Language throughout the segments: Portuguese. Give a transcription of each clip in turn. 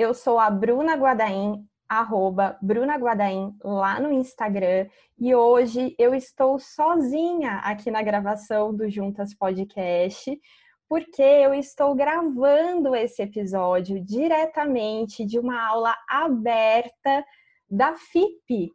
Eu sou a Bruna Guadaim, arroba Bruna Guadaim, lá no Instagram. E hoje eu estou sozinha aqui na gravação do Juntas Podcast, porque eu estou gravando esse episódio diretamente de uma aula aberta da FIP,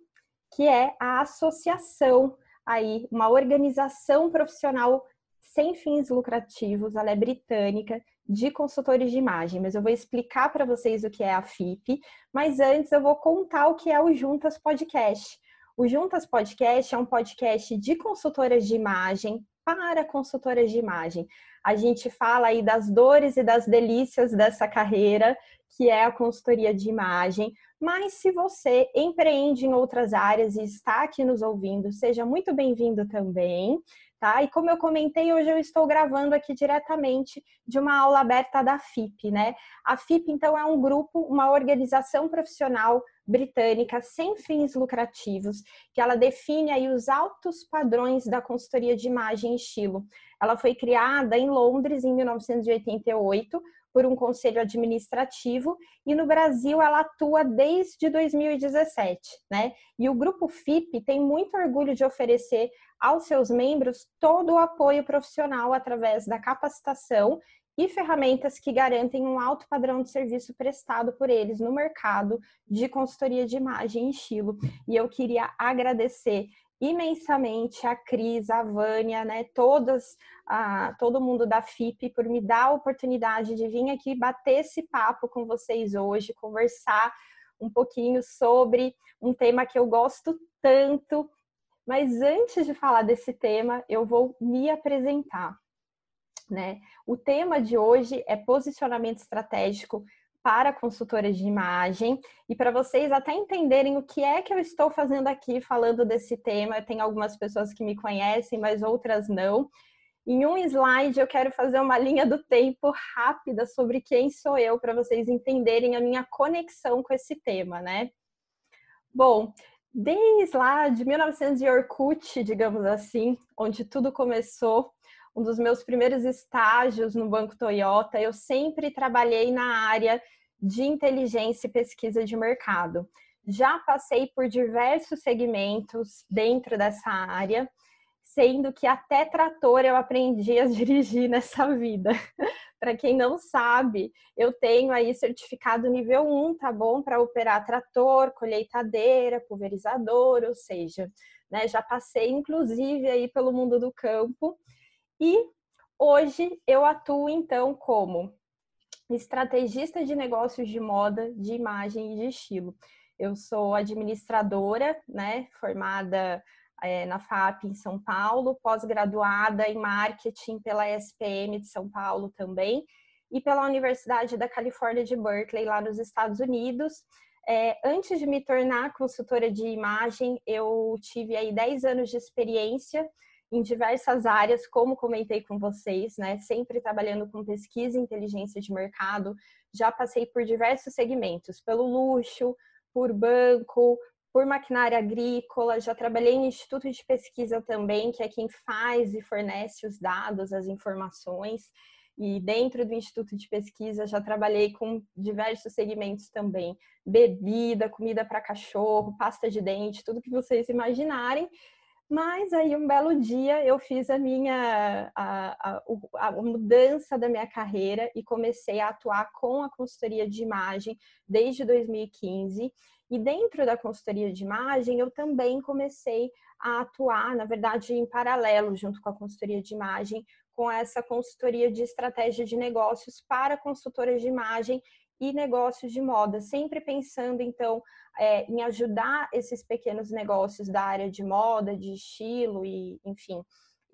que é a associação aí, uma organização profissional sem fins lucrativos, ela é britânica, de consultores de imagem, mas eu vou explicar para vocês o que é a FIP, mas antes eu vou contar o que é o Juntas Podcast. O Juntas Podcast é um podcast de consultoras de imagem para consultoras de imagem. A gente fala aí das dores e das delícias dessa carreira, que é a consultoria de imagem. Mas se você empreende em outras áreas e está aqui nos ouvindo, seja muito bem-vindo também tá? E como eu comentei, hoje eu estou gravando aqui diretamente de uma aula aberta da FIP, né? A FIP, então, é um grupo, uma organização profissional britânica sem fins lucrativos, que ela define aí os altos padrões da consultoria de imagem e estilo. Ela foi criada em Londres em 1988 por um conselho administrativo e no Brasil ela atua desde 2017, né? E o grupo FIP tem muito orgulho de oferecer aos seus membros todo o apoio profissional através da capacitação e ferramentas que garantem um alto padrão de serviço prestado por eles no mercado de consultoria de imagem e estilo. E eu queria agradecer imensamente a Cris, a Vânia, né, todas, a, todo mundo da FIP por me dar a oportunidade de vir aqui bater esse papo com vocês hoje, conversar um pouquinho sobre um tema que eu gosto tanto. Mas antes de falar desse tema, eu vou me apresentar. Né? O tema de hoje é posicionamento estratégico para consultoras de imagem e para vocês até entenderem o que é que eu estou fazendo aqui falando desse tema. Tem algumas pessoas que me conhecem, mas outras não. Em um slide eu quero fazer uma linha do tempo rápida sobre quem sou eu para vocês entenderem a minha conexão com esse tema, né? Bom, desde lá de 1900 e Orkut, digamos assim, onde tudo começou, um dos meus primeiros estágios no Banco Toyota, eu sempre trabalhei na área de inteligência e pesquisa de mercado. Já passei por diversos segmentos dentro dessa área, sendo que até trator eu aprendi a dirigir nessa vida. para quem não sabe, eu tenho aí certificado nível 1, tá bom? Para operar trator, colheitadeira, pulverizador, ou seja, né, já passei inclusive aí pelo mundo do campo e hoje eu atuo então como estrategista de negócios de moda, de imagem e de estilo. Eu sou administradora, né, formada é, na FAP em São Paulo, pós-graduada em marketing pela SPM de São Paulo também e pela Universidade da Califórnia de Berkeley, lá nos Estados Unidos. É, antes de me tornar consultora de imagem, eu tive aí 10 anos de experiência em diversas áreas, como comentei com vocês, né? Sempre trabalhando com pesquisa e inteligência de mercado. Já passei por diversos segmentos, pelo luxo, por banco, por maquinária agrícola, já trabalhei em instituto de pesquisa também, que é quem faz e fornece os dados, as informações. E dentro do instituto de pesquisa já trabalhei com diversos segmentos também: bebida, comida para cachorro, pasta de dente, tudo que vocês imaginarem. Mas aí um belo dia eu fiz a minha a, a, a, mudança da minha carreira e comecei a atuar com a consultoria de imagem desde 2015. E dentro da consultoria de imagem eu também comecei a atuar, na verdade, em paralelo junto com a consultoria de imagem, com essa consultoria de estratégia de negócios para consultoras de imagem e negócios de moda, sempre pensando então é, em ajudar esses pequenos negócios da área de moda, de estilo e enfim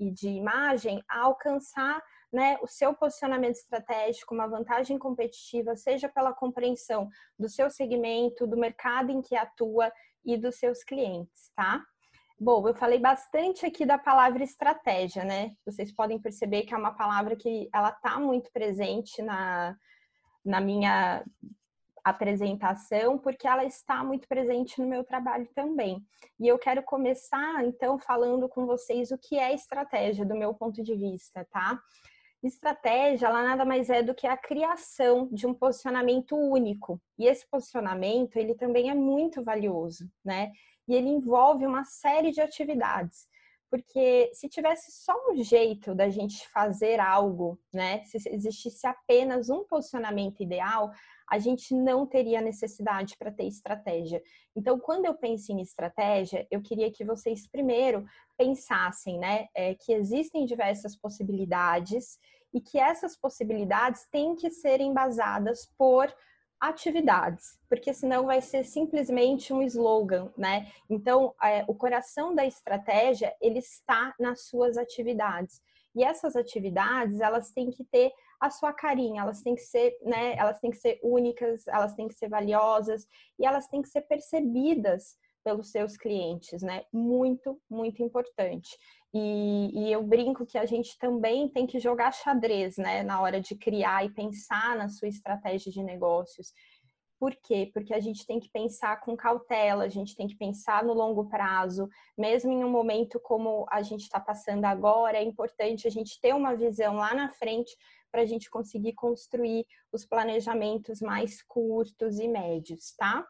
e de imagem a alcançar né, o seu posicionamento estratégico, uma vantagem competitiva, seja pela compreensão do seu segmento, do mercado em que atua e dos seus clientes, tá? Bom, eu falei bastante aqui da palavra estratégia, né? Vocês podem perceber que é uma palavra que ela tá muito presente na, na minha apresentação, porque ela está muito presente no meu trabalho também. E eu quero começar, então, falando com vocês o que é estratégia do meu ponto de vista, tá? Estratégia, ela nada mais é do que a criação de um posicionamento único. E esse posicionamento, ele também é muito valioso, né? E ele envolve uma série de atividades. Porque se tivesse só um jeito da gente fazer algo, né? Se existisse apenas um posicionamento ideal, a gente não teria necessidade para ter estratégia. Então, quando eu penso em estratégia, eu queria que vocês primeiro pensassem, né, é, que existem diversas possibilidades e que essas possibilidades têm que ser embasadas por atividades, porque senão vai ser simplesmente um slogan, né? Então, é, o coração da estratégia ele está nas suas atividades. E essas atividades, elas têm que ter a sua carinha, elas têm que ser, né, elas têm que ser únicas, elas têm que ser valiosas e elas têm que ser percebidas pelos seus clientes, né? Muito, muito importante. E, e, eu brinco que a gente também tem que jogar xadrez, né, na hora de criar e pensar na sua estratégia de negócios. Por quê? Porque a gente tem que pensar com cautela, a gente tem que pensar no longo prazo, mesmo em um momento como a gente está passando agora, é importante a gente ter uma visão lá na frente para a gente conseguir construir os planejamentos mais curtos e médios, tá?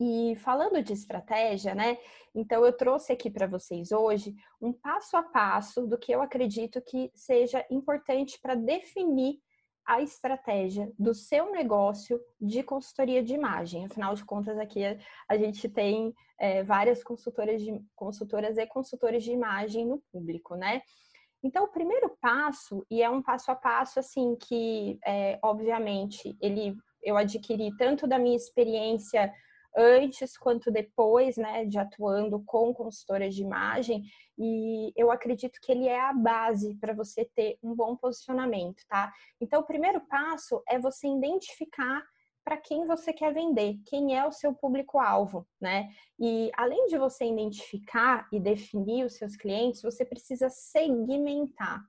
E falando de estratégia, né? Então eu trouxe aqui para vocês hoje um passo a passo do que eu acredito que seja importante para definir a estratégia do seu negócio de consultoria de imagem. Afinal de contas, aqui a gente tem é, várias consultoras, de, consultoras e consultores de imagem no público, né? Então, o primeiro passo, e é um passo a passo, assim, que, é, obviamente, ele eu adquiri tanto da minha experiência antes quanto depois, né, de atuando com consultoras de imagem, e eu acredito que ele é a base para você ter um bom posicionamento, tá? Então, o primeiro passo é você identificar para quem você quer vender, quem é o seu público-alvo, né? E além de você identificar e definir os seus clientes, você precisa segmentar,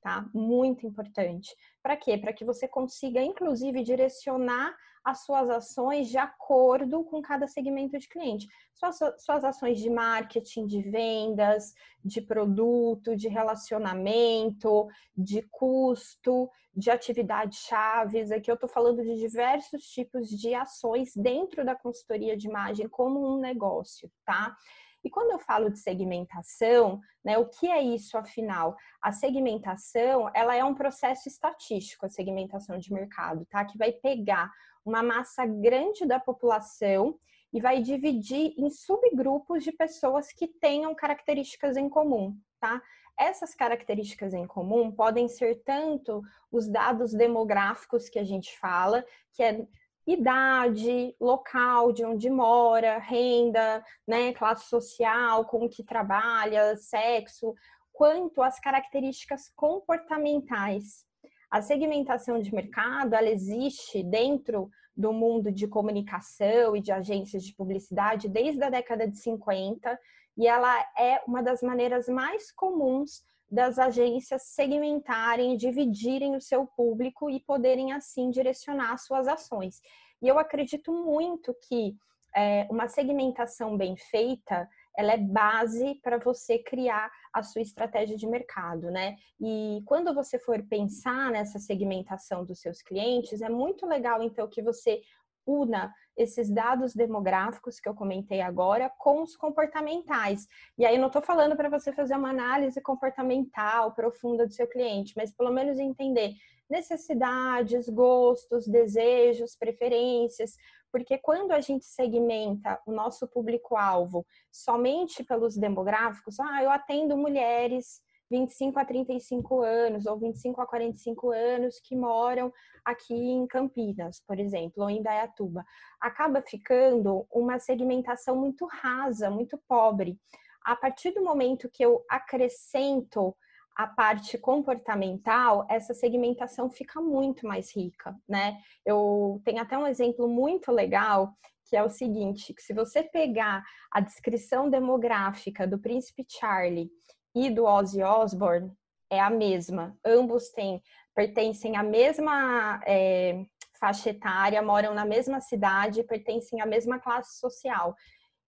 tá? Muito importante. Para quê? Para que você consiga, inclusive, direcionar as suas ações de acordo com cada segmento de cliente. Suas, suas ações de marketing, de vendas, de produto, de relacionamento, de custo, de atividades chaves. Aqui eu estou falando de diversos tipos de ações dentro da consultoria de imagem como um negócio, tá? E quando eu falo de segmentação, né, o que é isso afinal? A segmentação, ela é um processo estatístico, a segmentação de mercado, tá? Que vai pegar uma massa grande da população e vai dividir em subgrupos de pessoas que tenham características em comum, tá? Essas características em comum podem ser tanto os dados demográficos que a gente fala, que é idade, local de onde mora, renda, né, classe social, com que trabalha, sexo, quanto as características comportamentais. A segmentação de mercado, ela existe dentro do mundo de comunicação e de agências de publicidade desde a década de 50 e ela é uma das maneiras mais comuns das agências segmentarem, dividirem o seu público e poderem assim direcionar suas ações. E eu acredito muito que é, uma segmentação bem feita ela é base para você criar a sua estratégia de mercado, né? E quando você for pensar nessa segmentação dos seus clientes, é muito legal então que você una esses dados demográficos que eu comentei agora com os comportamentais. E aí eu não estou falando para você fazer uma análise comportamental profunda do seu cliente, mas pelo menos entender necessidades, gostos, desejos, preferências, porque quando a gente segmenta o nosso público-alvo somente pelos demográficos, ah, eu atendo mulheres 25 a 35 anos ou 25 a 45 anos que moram aqui em Campinas, por exemplo, ou em Dayatuba, acaba ficando uma segmentação muito rasa, muito pobre. A partir do momento que eu acrescento a parte comportamental, essa segmentação fica muito mais rica, né? Eu tenho até um exemplo muito legal que é o seguinte: que se você pegar a descrição demográfica do Príncipe Charlie e do Ozzy Osbourne, é a mesma. Ambos têm pertencem à mesma é, faixa etária, moram na mesma cidade, pertencem à mesma classe social.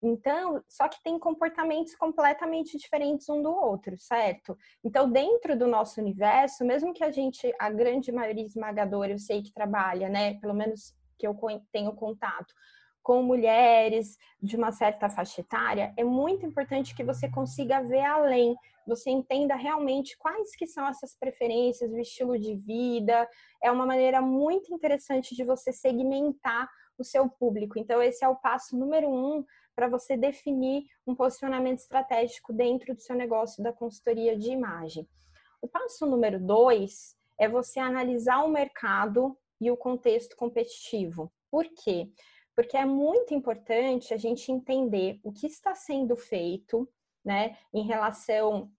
Então, só que tem comportamentos completamente diferentes um do outro, certo? Então, dentro do nosso universo, mesmo que a gente, a grande maioria esmagadora, eu sei que trabalha, né? Pelo menos que eu tenho contato com mulheres de uma certa faixa etária, é muito importante que você consiga ver além, você entenda realmente quais que são essas preferências, o estilo de vida. É uma maneira muito interessante de você segmentar o seu público. Então, esse é o passo número um para você definir um posicionamento estratégico dentro do seu negócio da consultoria de imagem. O passo número dois é você analisar o mercado e o contexto competitivo. Por quê? Porque é muito importante a gente entender o que está sendo feito, né, em relação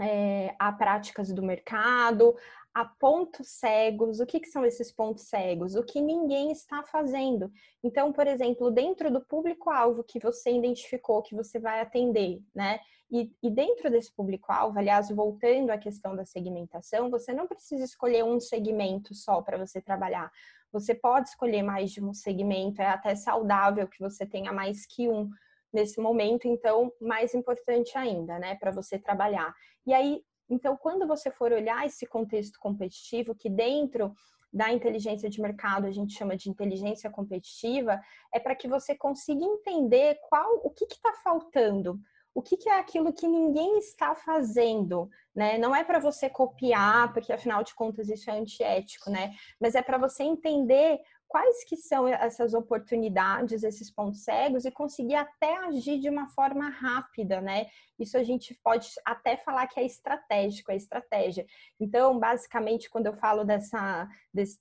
é, a práticas do mercado, a pontos cegos. O que, que, são esses pontos cegos? O que ninguém está fazendo. Então, por exemplo, dentro do público-alvo que você identificou, que você vai atender, né? E, e dentro desse público-alvo, aliás, voltando à questão da segmentação, você não precisa escolher um segmento só para você trabalhar. Você pode escolher mais de um segmento, é até saudável que você tenha mais que um nesse momento, então, mais importante ainda, né, para você trabalhar. E aí, então, quando você for olhar esse contexto competitivo, que dentro da inteligência de mercado a gente chama de inteligência competitiva, é para que você consiga entender qual o que está faltando, o que, que, é aquilo que ninguém está fazendo, né? Não é para você copiar, porque afinal de contas isso é antiético, né? Mas é para você entender quais que são essas oportunidades, esses pontos cegos e conseguir até agir de uma forma rápida, né? Isso a gente pode até falar que é estratégico, é estratégia. Então, basicamente, quando eu falo dessa,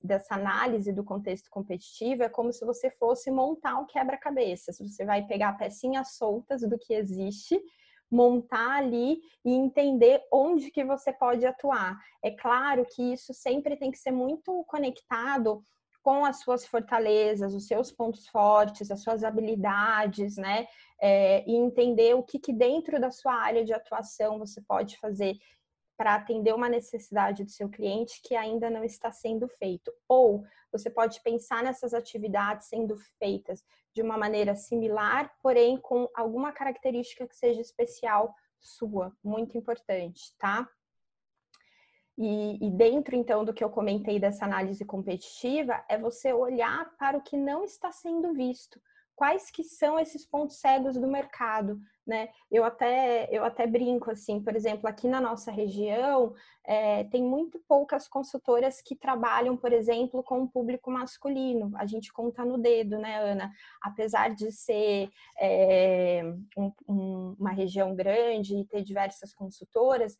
dessa análise do contexto competitivo, é como se você fosse montar um quebra-cabeça. Você vai pegar pecinhas soltas do que existe montar ali e entender onde que você pode atuar. É claro que isso sempre tem que ser muito conectado com as suas fortalezas, os seus pontos fortes, as suas habilidades, né? É, e entender o que, que dentro da sua área de atuação você pode fazer para atender uma necessidade do seu cliente que ainda não está sendo feito. Ou você pode pensar nessas atividades sendo feitas de uma maneira similar, porém com alguma característica que seja especial sua, muito importante, tá? E, e, dentro, então, do que eu comentei dessa análise competitiva, é você olhar para o que não está sendo visto. Quais que são esses pontos cegos do mercado, né? Eu até, eu até brinco, assim, por exemplo, aqui na nossa região, é, tem muito poucas consultoras que trabalham, por exemplo, com o público masculino. A gente conta no dedo, né, Ana? Apesar de ser é, um, um, uma região grande e ter diversas consultoras,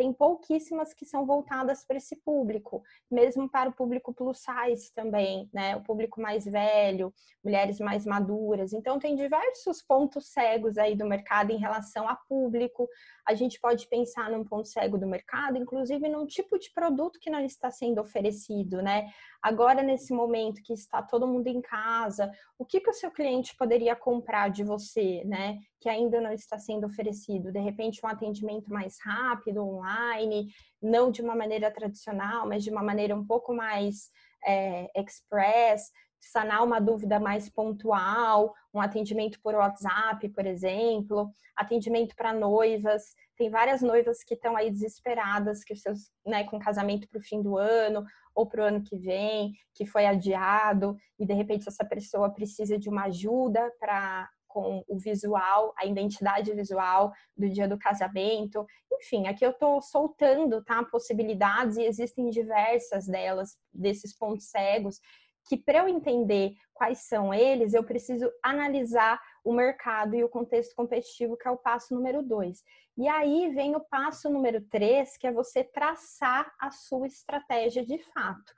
tem pouquíssimas que são voltadas para esse público, mesmo para o público plus size também, né? O público mais velho, mulheres mais maduras. Então, tem diversos pontos cegos aí do mercado em relação a público. A gente pode pensar num ponto cego do mercado, inclusive num tipo de produto que não está sendo oferecido, né? Agora, nesse momento que está todo mundo em casa, o que, que o seu cliente poderia comprar de você, né? Que ainda não está sendo oferecido. De repente, um atendimento mais rápido, online, não de uma maneira tradicional, mas de uma maneira um pouco mais é, express, sanar uma dúvida mais pontual, um atendimento por WhatsApp, por exemplo, atendimento para noivas. Tem várias noivas que estão aí desesperadas, que seus, né, com casamento para o fim do ano, ou para o ano que vem, que foi adiado, e de repente essa pessoa precisa de uma ajuda para com o visual, a identidade visual do dia do casamento. Enfim, aqui eu estou soltando tá, possibilidades e existem diversas delas, desses pontos cegos, que para eu entender quais são eles, eu preciso analisar o mercado e o contexto competitivo, que é o passo número dois. E aí vem o passo número três, que é você traçar a sua estratégia de fato.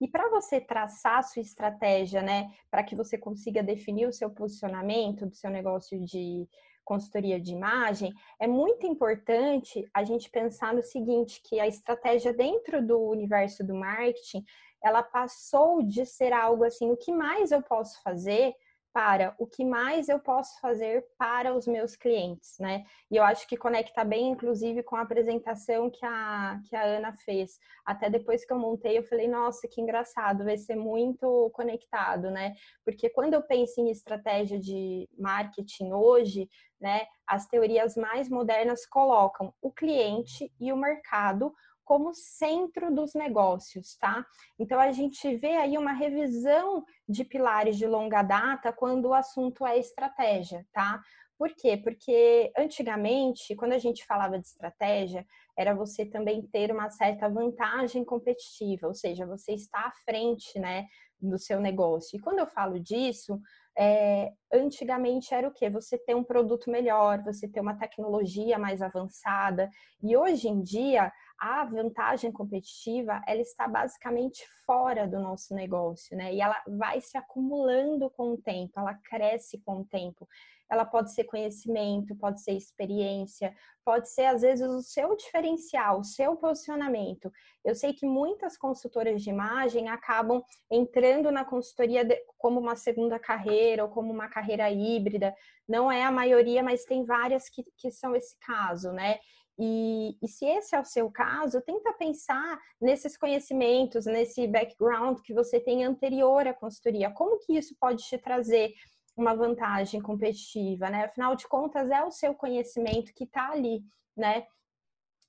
E para você traçar a sua estratégia, né, para que você consiga definir o seu posicionamento do seu negócio de consultoria de imagem, é muito importante a gente pensar no seguinte, que a estratégia dentro do universo do marketing, ela passou de ser algo assim, o que mais eu posso fazer para o que mais eu posso fazer para os meus clientes, né? E eu acho que conecta bem, inclusive, com a apresentação que a, que a Ana fez. Até depois que eu montei, eu falei, nossa, que engraçado, vai ser muito conectado, né? Porque quando eu penso em estratégia de marketing hoje, né, as teorias mais modernas colocam o cliente e o mercado como centro dos negócios, tá? Então a gente vê aí uma revisão de pilares de longa data quando o assunto é estratégia, tá? Por quê? Porque antigamente, quando a gente falava de estratégia, era você também ter uma certa vantagem competitiva, ou seja, você está à frente, né, do seu negócio. E quando eu falo disso, é, antigamente era o que? Você ter um produto melhor, você ter uma tecnologia mais avançada. E hoje em dia, a vantagem competitiva ela está basicamente fora do nosso negócio, né? E ela vai se acumulando com o tempo, ela cresce com o tempo. Ela pode ser conhecimento, pode ser experiência, pode ser às vezes o seu diferencial, o seu posicionamento. Eu sei que muitas consultoras de imagem acabam entrando na consultoria como uma segunda carreira ou como uma carreira híbrida. Não é a maioria, mas tem várias que, que são esse caso, né? E, e, se esse é o seu caso, tenta pensar nesses conhecimentos, nesse background que você tem anterior à consultoria. Como que isso pode te trazer uma vantagem competitiva, né? Afinal de contas, é o seu conhecimento que está ali, né?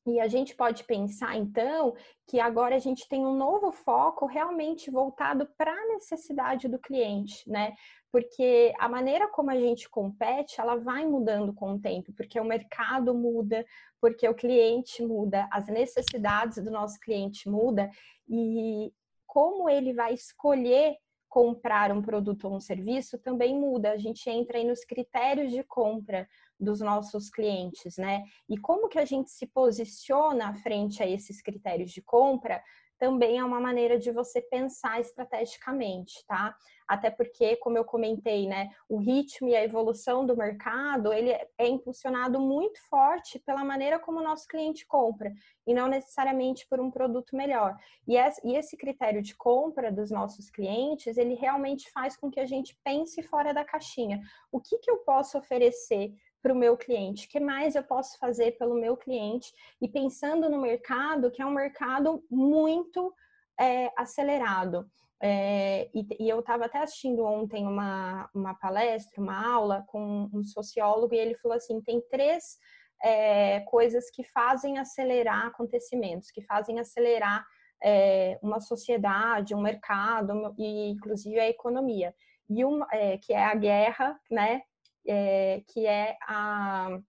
E a gente pode pensar, então, que agora a gente tem um novo foco realmente voltado para a necessidade do cliente, né? Porque a maneira como a gente compete, ela vai mudando com o tempo, porque o mercado muda, porque o cliente muda, as necessidades do nosso cliente muda e como ele vai escolher comprar um produto ou um serviço também muda. A gente entra aí nos critérios de compra dos nossos clientes, né? E como que a gente se posiciona frente a esses critérios de compra também é uma maneira de você pensar estrategicamente, tá? Até porque, como eu comentei, né, o ritmo e a evolução do mercado, ele é impulsionado muito forte pela maneira como o nosso cliente compra e não necessariamente por um produto melhor. E esse critério de compra dos nossos clientes, ele realmente faz com que a gente pense fora da caixinha. O que, que eu posso oferecer para o meu cliente? O que mais eu posso fazer pelo meu cliente? E pensando no mercado, que é um mercado muito é, acelerado. É, e, e, eu estava até assistindo ontem uma, uma palestra, uma aula com um sociólogo, e ele falou assim: tem três é, coisas que fazem acelerar acontecimentos, que fazem acelerar é, uma sociedade, um mercado e inclusive a economia. E uma, é, que é a guerra, né? É, que é a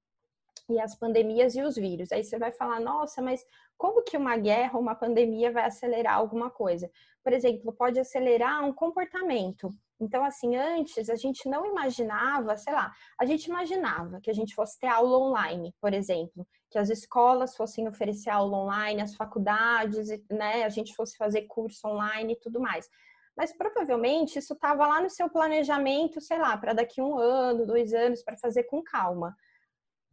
e as pandemias e os vírus. Aí você vai falar, nossa, mas como que uma guerra uma pandemia vai acelerar alguma coisa? Por exemplo, pode acelerar um comportamento. Então, assim, antes a gente não imaginava, sei lá, a gente imaginava que a gente fosse ter aula online, por exemplo, que as escolas fossem oferecer aula online, as faculdades, né, a gente fosse fazer curso online e tudo mais mas provavelmente isso estava lá no seu planejamento, sei lá, para daqui um ano, dois anos, para fazer com calma.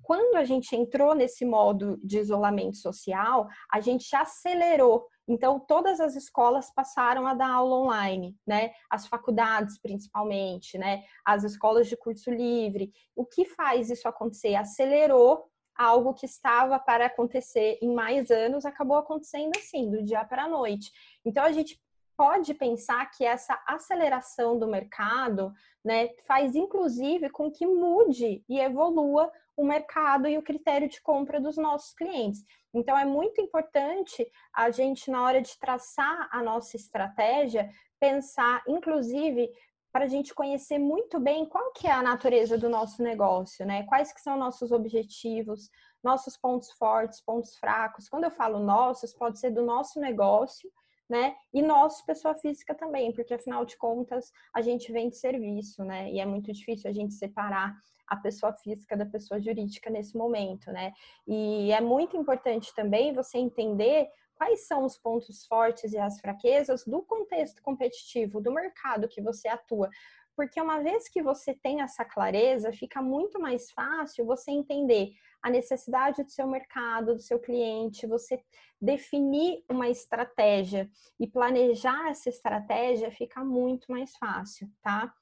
Quando a gente entrou nesse modo de isolamento social, a gente acelerou. Então, todas as escolas passaram a dar aula online, né? As faculdades, principalmente, né? As escolas de curso livre. O que faz isso acontecer? Acelerou algo que estava para acontecer em mais anos, acabou acontecendo assim, do dia para a noite. Então, a gente pode pensar que essa aceleração do mercado né, faz inclusive com que mude e evolua o mercado e o critério de compra dos nossos clientes. Então é muito importante a gente, na hora de traçar a nossa estratégia, pensar, inclusive, para a gente conhecer muito bem qual que é a natureza do nosso negócio, né? Quais que são nossos objetivos, nossos pontos fortes, pontos fracos. Quando eu falo nossos, pode ser do nosso negócio, né? E nós, pessoa física também, porque afinal de contas a gente vende serviço, né? E é muito difícil a gente separar a pessoa física da pessoa jurídica nesse momento, né? E é muito importante também você entender quais são os pontos fortes e as fraquezas do contexto competitivo, do mercado que você atua. Porque uma vez que você tem essa clareza, fica muito mais fácil você entender a necessidade do seu mercado, do seu cliente, você definir uma estratégia e planejar essa estratégia fica muito mais fácil, tá?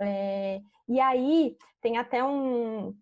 É, e aí tem até um,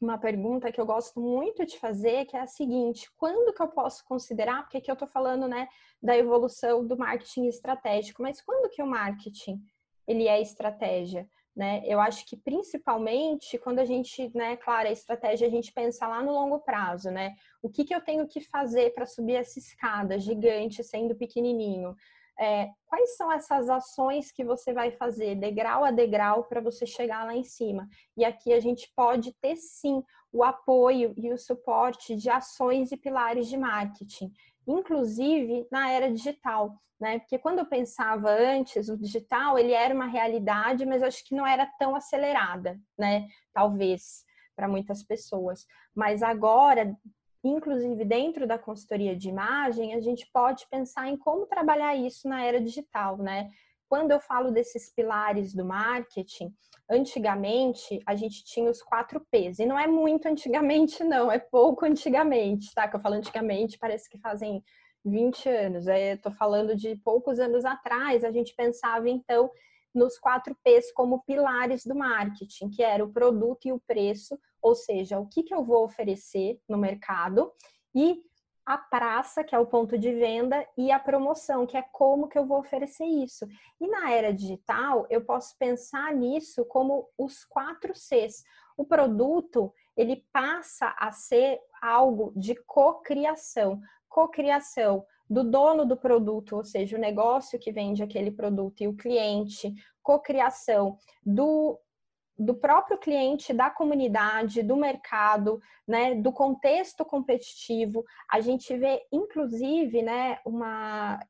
uma pergunta que eu gosto muito de fazer, que é a seguinte: quando que eu posso considerar? Porque aqui eu estou falando, né, da evolução do marketing estratégico, mas quando que o marketing ele é estratégia? Né? Eu acho que principalmente quando a gente, né, claro, a estratégia a gente pensa lá no longo prazo, né? O que, que eu tenho que fazer para subir essa escada gigante sendo pequenininho? É, quais são essas ações que você vai fazer degrau a degrau para você chegar lá em cima? E aqui a gente pode ter sim o apoio e o suporte de ações e pilares de marketing, inclusive na era digital, né? Porque quando eu pensava antes, o digital ele era uma realidade, mas acho que não era tão acelerada, né? Talvez para muitas pessoas. Mas agora, inclusive dentro da consultoria de imagem, a gente pode pensar em como trabalhar isso na era digital, né? Quando eu falo desses pilares do marketing, antigamente a gente tinha os quatro P's, e não é muito antigamente, não, é pouco antigamente, tá? Que eu falo antigamente, parece que fazem 20 anos, é, tô falando de poucos anos atrás, a gente pensava então nos quatro P's como pilares do marketing, que era o produto e o preço, ou seja, o que, que eu vou oferecer no mercado, e a praça, que é o ponto de venda, e a promoção, que é como que eu vou oferecer isso. E na era digital, eu posso pensar nisso como os quatro Cs. O produto, ele passa a ser algo de cocriação. Cocriação do dono do produto, ou seja, o negócio que vende aquele produto e o cliente, cocriação do do próprio cliente, da comunidade, do mercado, né, do contexto competitivo. A gente vê, inclusive, né, uma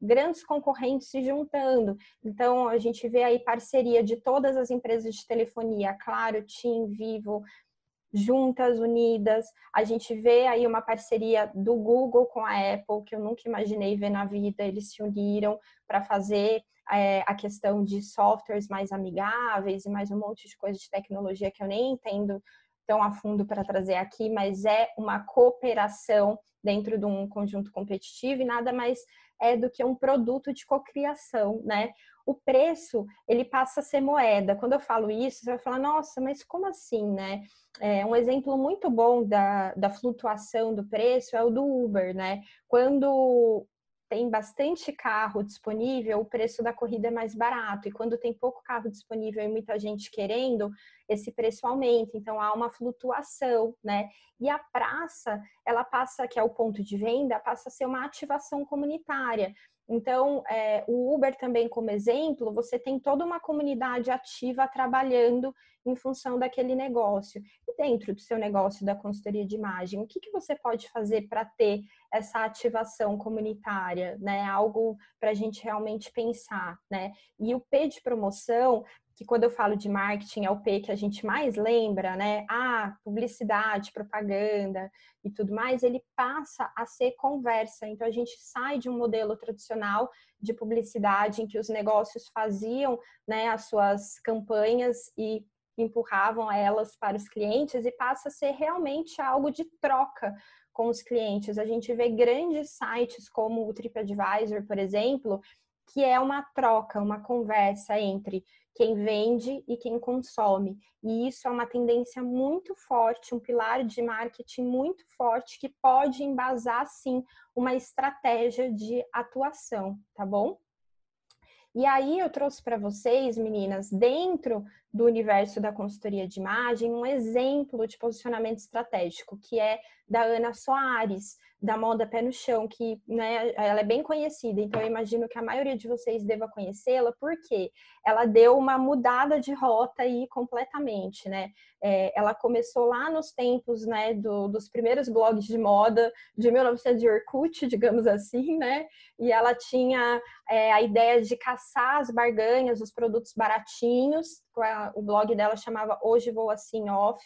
grandes concorrentes se juntando. Então, a gente vê aí parceria de todas as empresas de telefonia, Claro, TIM, Vivo, juntas, unidas. A gente vê aí uma parceria do Google com a Apple, que eu nunca imaginei ver na vida. Eles se uniram para fazer é, a questão de softwares mais amigáveis e mais um monte de coisa de tecnologia que eu nem entendo tão a fundo para trazer aqui, mas é uma cooperação dentro de um conjunto competitivo e nada mais é do que um produto de cocriação, né? O preço, ele passa a ser moeda. Quando eu falo isso, você vai falar, nossa, mas como assim, né? É, um exemplo muito bom da, da flutuação do preço é o do Uber, né? Quando tem bastante carro disponível, o preço da corrida é mais barato. E quando tem pouco carro disponível e muita gente querendo, esse preço aumenta. Então há uma flutuação, né? E a praça, ela passa, que é o ponto de venda, passa a ser uma ativação comunitária. Então, é, o Uber também, como exemplo, você tem toda uma comunidade ativa trabalhando em função daquele negócio. E dentro do seu negócio da consultoria de imagem, o que, que você pode fazer para ter essa ativação comunitária, né? Algo para a gente realmente pensar, né? E o P de promoção que quando eu falo de marketing é o P que a gente mais lembra, né? Ah, publicidade, propaganda e tudo mais, ele passa a ser conversa. Então a gente sai de um modelo tradicional de publicidade em que os negócios faziam, né, as suas campanhas e empurravam elas para os clientes e passa a ser realmente algo de troca com os clientes. A gente vê grandes sites como o TripAdvisor, por exemplo, que é uma troca, uma conversa entre quem vende e quem consome. E isso é uma tendência muito forte, um pilar de marketing muito forte que pode embasar sim uma estratégia de atuação, tá bom? E aí eu trouxe para vocês, meninas, dentro do universo da consultoria de imagem, um exemplo de posicionamento estratégico, que é da Ana Soares, da moda pé no chão, que né, ela é bem conhecida, então eu imagino que a maioria de vocês deva conhecê-la, porque ela deu uma mudada de rota aí completamente, né? É, ela começou lá nos tempos, né, do, dos primeiros blogs de moda de 1900 de Orkut, digamos assim, né? E ela tinha é, a ideia de caçar as barganhas, os produtos baratinhos, o blog dela chamava Hoje Vou Assim Off,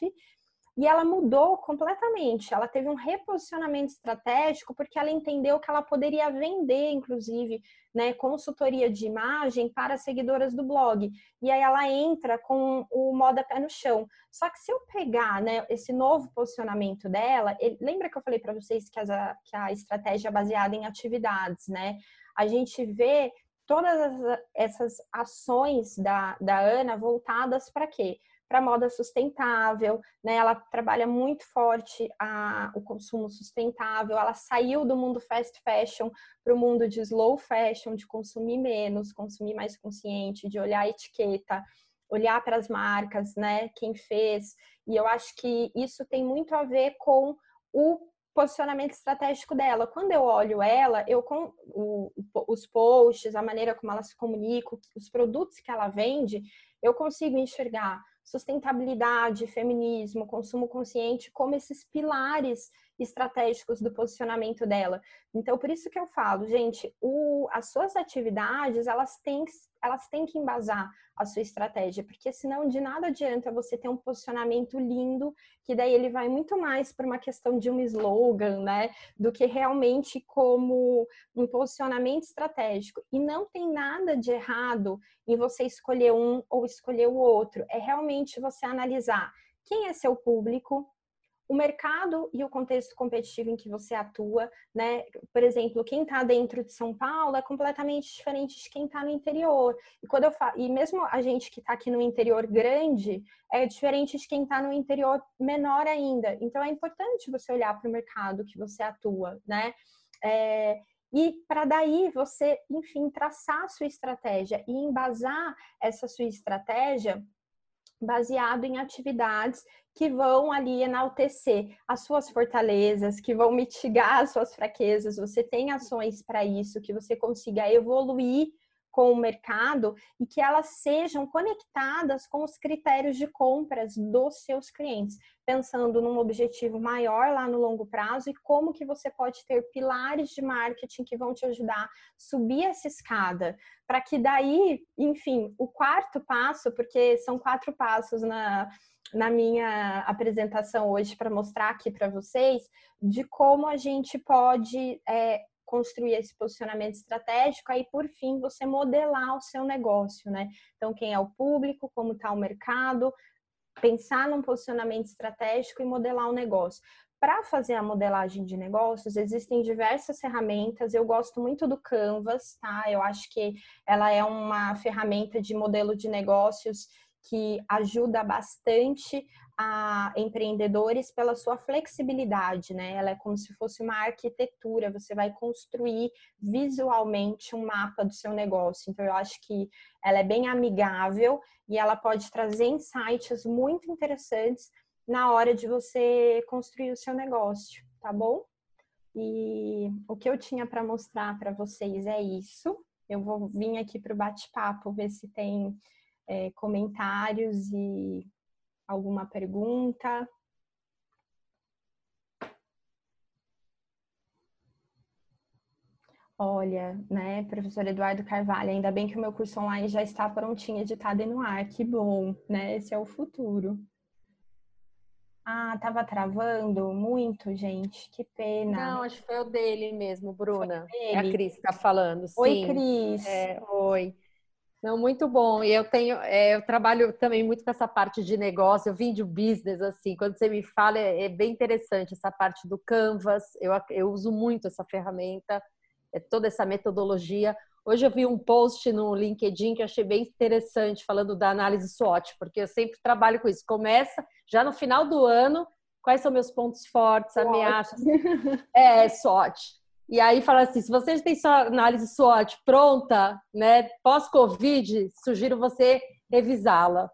e ela mudou completamente. Ela teve um reposicionamento estratégico porque ela entendeu que ela poderia vender, inclusive, né, consultoria de imagem para seguidoras do blog. E aí ela entra com o moda pé no chão. Só que se eu pegar né, esse novo posicionamento dela, ele, lembra que eu falei para vocês que, as, que a estratégia é baseada em atividades, né? A gente vê todas essas ações da, da Ana voltadas para quê? Para moda sustentável, né? Ela trabalha muito forte a, o consumo sustentável. Ela saiu do mundo fast fashion para o mundo de slow fashion, de consumir menos, consumir mais consciente, de olhar a etiqueta, olhar para as marcas, né? Quem fez. E eu acho que isso tem muito a ver com o posicionamento estratégico dela. Quando eu olho ela, eu com o, os posts, a maneira como ela se comunica, os produtos que ela vende, eu consigo enxergar sustentabilidade, feminismo, consumo consciente como esses pilares estratégicos do posicionamento dela. Então, por isso que eu falo, gente, o, as suas atividades, elas têm, elas têm que embasar a sua estratégia, porque senão de nada adianta você ter um posicionamento lindo, que daí ele vai muito mais para uma questão de um slogan, né, do que realmente como um posicionamento estratégico. E não tem nada de errado em você escolher um ou escolher o outro. É realmente você analisar quem é seu público, o mercado e o contexto competitivo em que você atua, né? Por exemplo, quem está dentro de São Paulo é completamente diferente de quem está no interior. E quando eu falo, e mesmo a gente que está aqui no interior grande é diferente de quem está no interior menor ainda. Então é importante você olhar para o mercado que você atua, né? É, e para daí você, enfim, traçar a sua estratégia e embasar essa sua estratégia baseado em atividades que vão ali enaltecer as suas fortalezas, que vão mitigar as suas fraquezas. Você tem ações para isso, que você consiga evoluir com o mercado e que elas sejam conectadas com os critérios de compras dos seus clientes, pensando num objetivo maior lá no longo prazo e como que você pode ter pilares de marketing que vão te ajudar a subir essa escada, para que daí, enfim, o quarto passo, porque são quatro passos na na minha apresentação hoje para mostrar aqui para vocês de como a gente pode é, construir esse posicionamento estratégico, aí por fim você modelar o seu negócio, né? Então, quem é o público, como está o mercado, pensar num posicionamento estratégico e modelar o negócio. Para fazer a modelagem de negócios, existem diversas ferramentas. Eu gosto muito do Canvas, tá? Eu acho que ela é uma ferramenta de modelo de negócios que ajuda bastante a empreendedores pela sua flexibilidade, né? Ela é como se fosse uma arquitetura, você vai construir visualmente um mapa do seu negócio. Então, eu acho que ela é bem amigável e ela pode trazer insights muito interessantes na hora de você construir o seu negócio, tá bom? E o que eu tinha para mostrar para vocês é isso. Eu vou vir aqui para o bate-papo ver se tem é, comentários e alguma pergunta. Olha, né, professor Eduardo Carvalho, ainda bem que o meu curso online já está prontinho, editado e no ar, que bom, né? Esse é o futuro. Ah, tava travando muito, gente, que pena. Não, acho que foi o dele mesmo, Bruna. É a Cris que tá falando, sim. Oi, Cris. É, oi. Não, muito bom. E eu tenho, é, eu trabalho também muito com essa parte de negócio. Eu vim de business, assim. Quando você me fala, é, é bem interessante essa parte do Canvas. Eu, eu uso muito essa ferramenta, é, toda essa metodologia. Hoje eu vi um post no LinkedIn que eu achei bem interessante, falando da análise SWOT, porque eu sempre trabalho com isso. Começa já no final do ano, quais são meus pontos fortes, ameaças. É, SWOT. E aí fala assim, se você tem sua análise SWOT pronta, né, pós-Covid, sugiro você revisá-la,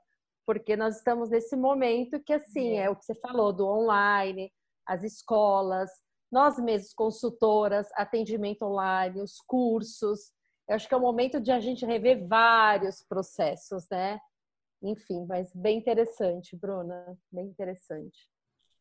porque nós estamos nesse momento que, assim, é. é o que você falou, do online, as escolas, nós mesmos, consultoras, atendimento online, os cursos. Eu acho que é o momento de a gente rever vários processos, né? Enfim, mas bem interessante, Bruna, bem interessante.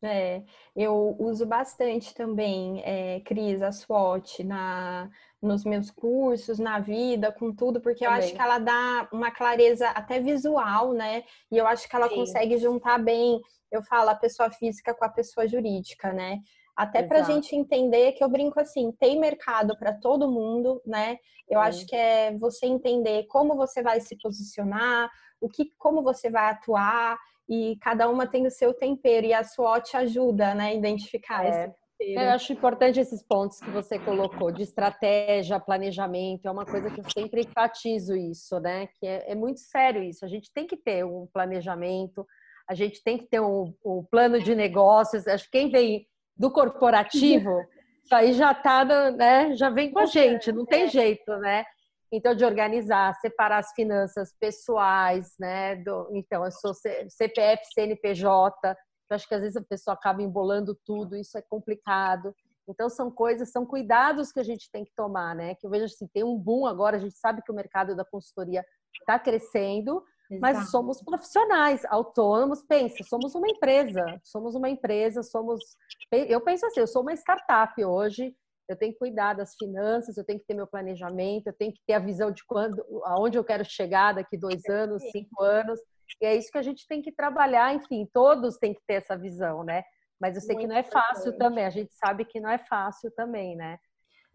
É, eu uso bastante também, é, Cris, a SWOT na, nos meus cursos, na vida, com tudo, porque também. eu acho que ela dá uma clareza até visual, né? E eu acho que ela Sim. consegue juntar bem, eu falo, a pessoa física com a pessoa jurídica, né? Até para a gente entender que eu brinco assim, tem mercado para todo mundo, né? Eu Sim. acho que é você entender como você vai se posicionar, o que, como você vai atuar e cada uma tem o seu tempero e a SWOT ajuda, né, a identificar é. esse Eu acho importante esses pontos que você colocou, de estratégia, planejamento, é uma coisa que eu sempre enfatizo isso, né? Que é, é muito sério isso. A gente tem que ter um planejamento, a gente tem que ter um, um plano de negócios. Acho que quem vem do corporativo, isso aí já tá, né? Já vem com a gente, não tem é. jeito, né? Então, de organizar, separar as finanças pessoais, né? Do, então, eu sou CPF, CNPJ, eu acho que às vezes a pessoa acaba embolando tudo, isso é complicado. Então, são coisas, são cuidados que a gente tem que tomar, né? Que eu vejo assim, tem um boom agora, a gente sabe que o mercado da consultoria está crescendo, Exato. mas somos profissionais, autônomos. Pensa, somos uma empresa, somos uma empresa, somos. Eu penso assim, eu sou uma startup hoje, eu tenho que cuidar das finanças, eu tenho que ter meu planejamento, eu tenho que ter a visão de quando, aonde eu quero chegar daqui dois anos, cinco anos. E é isso que a gente tem que trabalhar, enfim, todos têm que ter essa visão, né? Mas eu sei Muito que não é fácil importante. também, a gente sabe que não é fácil também, né?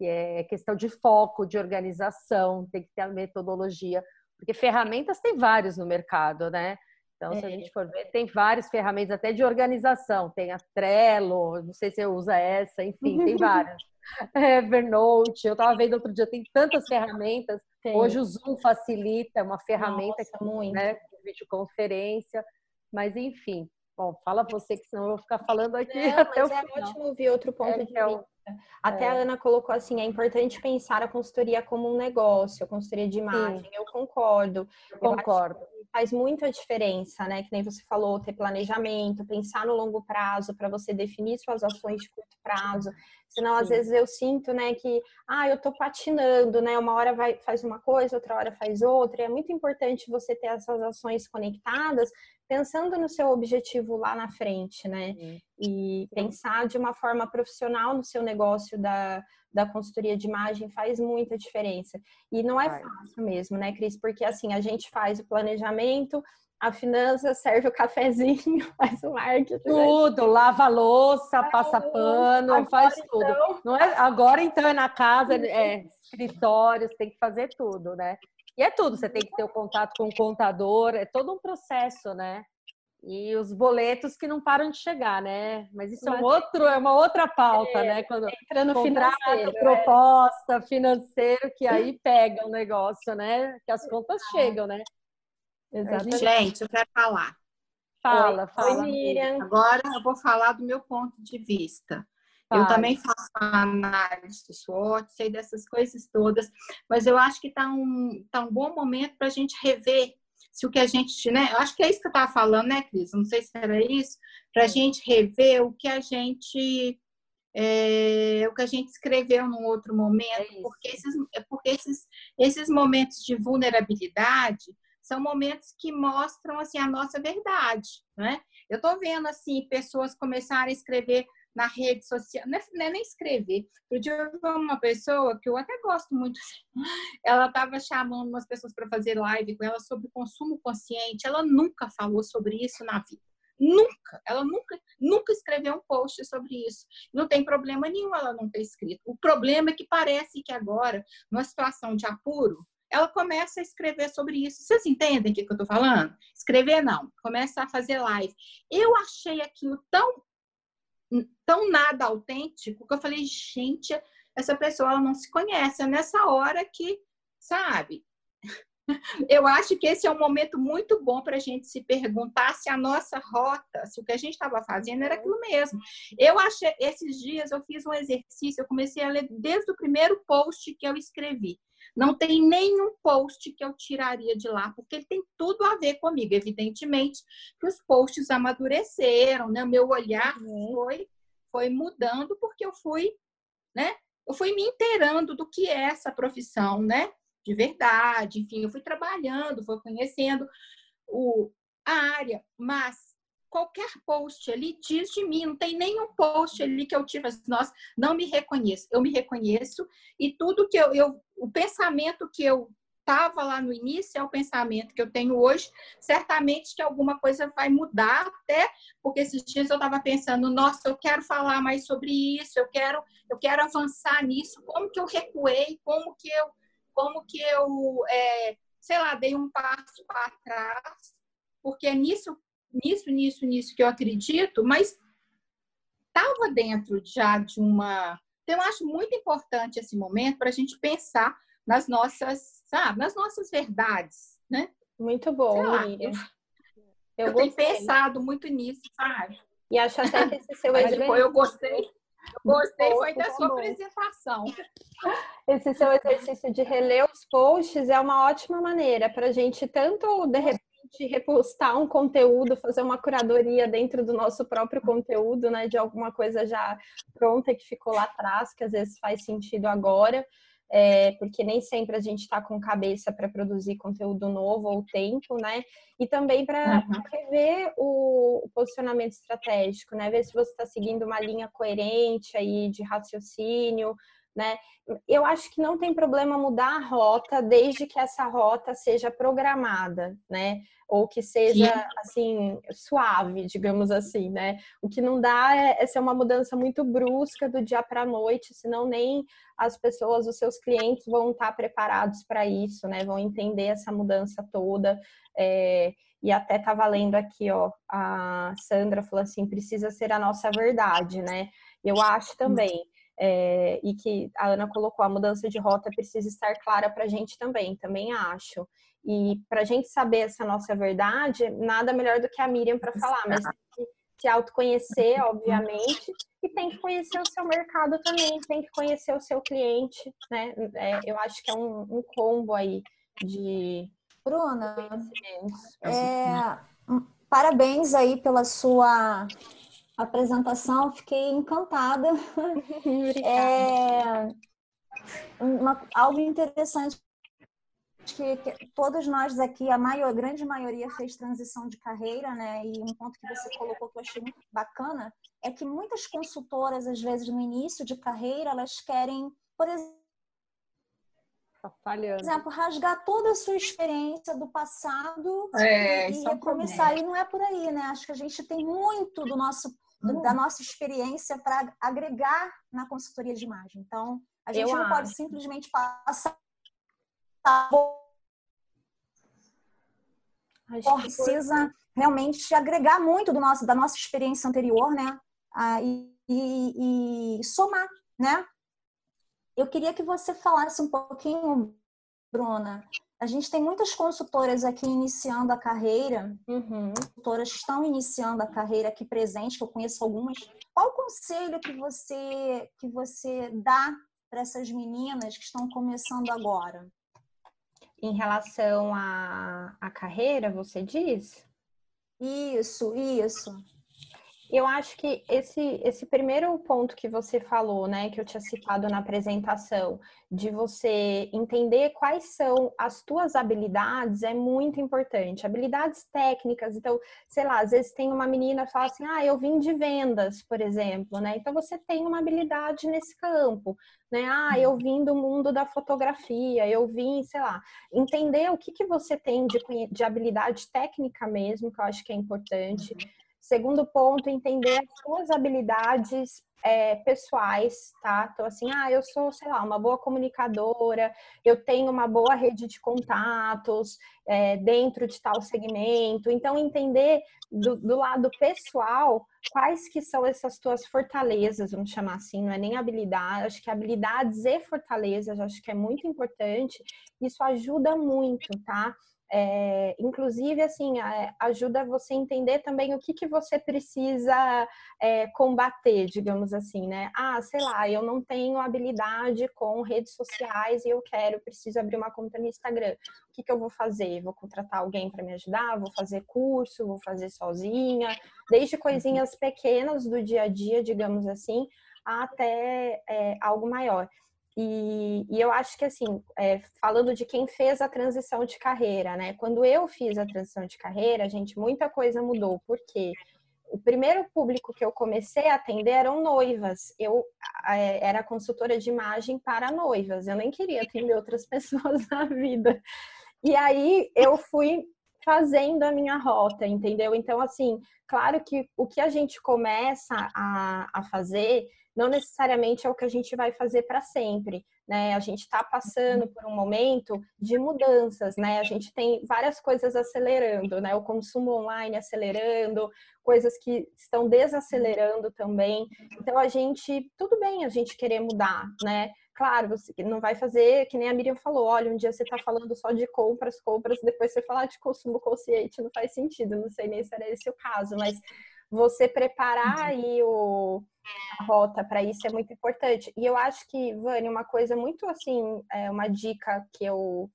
E é questão de foco, de organização, tem que ter a metodologia, porque ferramentas tem vários no mercado, né? Então, se a é. gente for ver, tem várias ferramentas até de organização. Tem a Trello, não sei se você usa essa, enfim, tem várias. Evernote, eu estava vendo outro dia, tem tantas ferramentas. Sim. Hoje o Zoom facilita, é uma ferramenta Nossa, que, muito. né, videoconferência, mas enfim. Bom, fala você, que senão eu vou ficar falando aqui Não, até mas o é final. ótimo ouvir outro ponto é, de é vista. Até é. a Ana colocou assim, é importante pensar a consultoria como um negócio, a consultoria de imagem. Sim. Eu concordo. Eu concordo. Faz muita diferença, né? Que nem você falou, ter planejamento, pensar no longo prazo para você definir suas ações de curto prazo. Senão, Sim. às vezes, eu sinto, né, que, ah, eu tô patinando, né? Uma hora vai, faz uma coisa, outra hora faz outra. E é muito importante você ter essas ações conectadas, pensando no seu objetivo lá na frente, né? E pensar de uma forma profissional no seu negócio da, da consultoria de imagem faz muita diferença. E não é fácil mesmo, né, Cris? Porque, assim, a gente faz o planejamento, a finança serve o cafezinho, faz o marketing. Né? Tudo, né? lava louça, passa pano, agora, faz tudo. Então... Não é, agora então é na casa, é escritórios, tem que fazer tudo, né? E é tudo, você tem que ter o contato com o contador, é todo um processo, né? E os boletos que não param de chegar, né? Mas isso é, um outro, é uma outra pauta, é, né? Quando entra no contrato, financeiro, é. proposta, é. financeiro, que aí pega o negócio, né? Que as contas chegam, né? Exatamente. Gente, eu quero falar. Fala, Oi, fala. Oi, Miriam. Agora eu vou falar do meu ponto de vista. Eu também faço análise do SWOT, sei dessas coisas todas, mas eu acho que está um, tá um bom momento para a gente rever se o que a gente, né? Eu acho que é isso que eu estava falando, né, Cris? Não sei se era isso, para a gente rever o que a gente é, o que a gente escreveu num outro momento, é porque, esses, porque esses, esses momentos de vulnerabilidade são momentos que mostram assim a nossa verdade, né? Eu estou vendo assim pessoas começarem a escrever na rede social, não é, é nem escrever. Eu vi uma pessoa que eu até gosto muito, ela estava chamando umas pessoas para fazer live com ela sobre consumo consciente. Ela nunca falou sobre isso na vida. Nunca, ela nunca, nunca escreveu um post sobre isso. Não tem problema nenhum ela não ter escrito. O problema é que parece que agora, numa situação de apuro, ela começa a escrever sobre isso. Vocês entendem o que, eu estou falando? Escrever não, começa a fazer live. Eu achei aquilo tão, tão nada autêntico que eu falei, gente, essa pessoa ela não se conhece. É nessa hora que, sabe? Eu acho que esse é um momento muito bom para a gente se perguntar se a nossa rota, se o que a gente estava fazendo era aquilo mesmo. Eu achei, esses dias eu fiz um exercício, eu comecei a ler desde o primeiro post que eu escrevi. Não tem nenhum post que eu tiraria de lá, porque ele tem tudo a ver comigo. Evidentemente que os posts amadureceram, né? Meu olhar uhum. foi, foi mudando porque eu fui, né? Eu fui me inteirando do que é essa profissão, né? De verdade, enfim, eu fui trabalhando, fui conhecendo o, a área, mas qualquer post ali diz de mim, não tem nenhum post ali que eu tive assim, nossa, não me reconheço. Eu me reconheço e tudo que eu, eu o pensamento que eu estava lá no início é o pensamento que eu tenho hoje. Certamente que alguma coisa vai mudar até, porque esses dias eu estava pensando, nossa, eu quero falar mais sobre isso, eu quero, eu quero avançar nisso. Como que eu recuei? Como que eu, como que eu, é, sei lá, dei um passo para trás? Porque é nisso nisso, nisso, nisso que eu acredito, mas estava dentro já de uma. Então, eu acho muito importante esse momento para a gente pensar nas nossas, sabe, nas nossas verdades, né? Muito bom, Miriam. Eu, eu tenho pensado muito nisso, sabe? E acho até que esse seu exercício. Eu gostei. Eu gostei, foi da sua apresentação. Esse seu exercício de reler os posts é uma ótima maneira para a gente tanto, de repente, repostar um conteúdo, fazer uma curadoria dentro do nosso próprio conteúdo, né? De alguma coisa já pronta que ficou lá atrás, que às vezes faz sentido agora é, porque nem sempre a gente está com cabeça para produzir conteúdo novo ou tempo, né? E também para uhum. rever o, o, posicionamento estratégico, né? Ver se você está seguindo uma linha coerente aí de raciocínio, né? Eu acho que não tem problema mudar a rota desde que essa rota seja programada, né? Ou que seja Sim. assim suave, digamos assim, né? O que não dá é, é ser uma mudança muito brusca do dia para a noite, senão nem as pessoas, os seus clientes vão estar preparados para isso, né? Vão entender essa mudança toda. É, e até tá valendo aqui, ó, a Sandra falou assim, precisa ser a nossa verdade, né? Eu acho também é, e que a Ana colocou, a mudança de rota precisa estar clara para a gente também, também acho. E para a gente saber essa nossa verdade, nada melhor do que a Miriam para falar, mas tem que se autoconhecer, obviamente, e tem que conhecer o seu mercado também, tem que conhecer o seu cliente, né? É, eu acho que é um, um combo aí de Bruna, é, parabéns aí pela sua apresentação, fiquei encantada. é, uma, algo interessante que, que, todos nós aqui, a maior, a grande maioria fez transição de carreira, né? E um ponto que você colocou que eu achei muito bacana é que muitas consultoras, às vezes, no início de carreira, elas querem, por exemplo, Tá falhando. Por exemplo, rasgar toda a sua experiência do passado é, e recomeçar. E não é por aí, né? Acho que a gente tem muito do nosso da nossa experiência para agregar na consultoria de imagem. Então, a gente Eu não acho. pode simplesmente passar. Precisa realmente agregar muito do nosso, da nossa experiência anterior, né? Ah, e, e, e somar, né? Eu queria que você falasse um pouquinho, Bruna, a gente tem muitas consultoras aqui iniciando a carreira, uhum. consultoras estão iniciando a carreira aqui presente, que eu conheço algumas. Qual o conselho que você que você dá para essas meninas que estão começando agora? Em relação à, carreira, você diz? Isso, isso. Eu acho que esse, esse primeiro ponto que você falou, né, que eu tinha citado na apresentação, de você entender quais são as tuas habilidades, é muito importante. Habilidades técnicas, então, sei lá, às vezes tem uma menina que fala assim, ah, eu vim de vendas, por exemplo, né? Então você tem uma habilidade nesse campo, né? Ah, eu vim do mundo da fotografia, eu vim, sei lá, entender o que, que você tem de, de habilidade técnica mesmo, que eu acho que é importante. Segundo ponto, entender as suas habilidades é, pessoais, tá? Então, assim, ah, eu sou, sei lá, uma boa comunicadora, eu tenho uma boa rede de contatos é, dentro de tal segmento. Então, entender do, do, lado pessoal quais que são essas tuas fortalezas, vamos chamar assim, não é nem habilidade, acho que habilidades e fortalezas, acho que é muito importante. Isso ajuda muito, tá? É, inclusive, assim, é, ajuda você a entender também o que, que você precisa é, combater, digamos assim, né? Ah, sei lá, eu não tenho habilidade com redes sociais e eu quero, preciso abrir uma conta no Instagram. O que, que eu vou fazer? Vou contratar alguém para me ajudar? Vou fazer curso? Vou fazer sozinha? Desde coisinhas pequenas do dia a dia, digamos assim, até é, algo maior. E, e, eu acho que, assim, é, falando de quem fez a transição de carreira, né? Quando eu fiz a transição de carreira, gente, muita coisa mudou. porque O primeiro público que eu comecei a atender eram noivas. Eu é, era consultora de imagem para noivas. Eu nem queria atender outras pessoas na vida. E aí eu fui fazendo a minha rota, entendeu? Então, assim, claro que o que a gente começa a, a fazer não necessariamente é o que a gente vai fazer para sempre. Né? A gente está passando por um momento de mudanças, né? A gente tem várias coisas acelerando, né? O consumo online acelerando, coisas que estão desacelerando também. Então a gente, tudo bem a gente querer mudar, né? Claro, você não vai fazer que nem a Miriam falou, olha, um dia você está falando só de compras, compras, depois você falar de consumo consciente, não faz sentido, não sei nem se era esse o caso, mas você preparar aí o, a rota para isso é muito importante. E eu acho que, Vânia, uma coisa muito assim, é uma dica que eu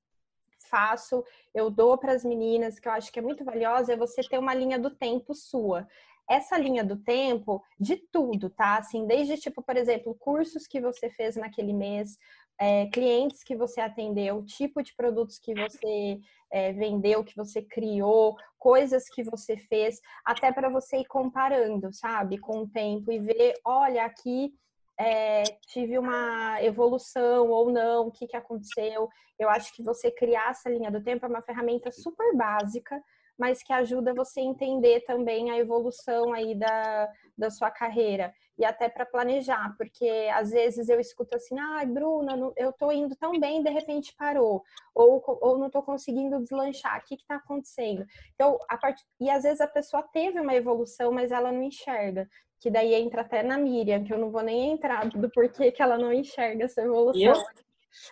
faço, eu dou para as meninas, que eu acho que é muito valiosa, é você ter uma linha do tempo sua. Essa linha do tempo de tudo, tá? Assim, desde tipo, por exemplo, cursos que você fez naquele mês, é, clientes que você atendeu, tipo de produtos que você é, vendeu, que você criou, coisas que você fez, até para você ir comparando, sabe, com o tempo e ver, olha, aqui é, tive uma evolução ou não, o que, que aconteceu. Eu acho que você criar essa linha do tempo é uma ferramenta super básica, mas que ajuda você a entender também a evolução aí da, da sua carreira e até para planejar, porque às vezes eu escuto assim, ai, ah, Bruna, eu tô indo tão bem, de repente parou, ou, ou não tô conseguindo deslanchar, o que que tá acontecendo? Então, a part... e às vezes a pessoa teve uma evolução, mas ela não enxerga, que daí entra até na Miriam, que eu não vou nem entrar do porquê que ela não enxerga essa evolução.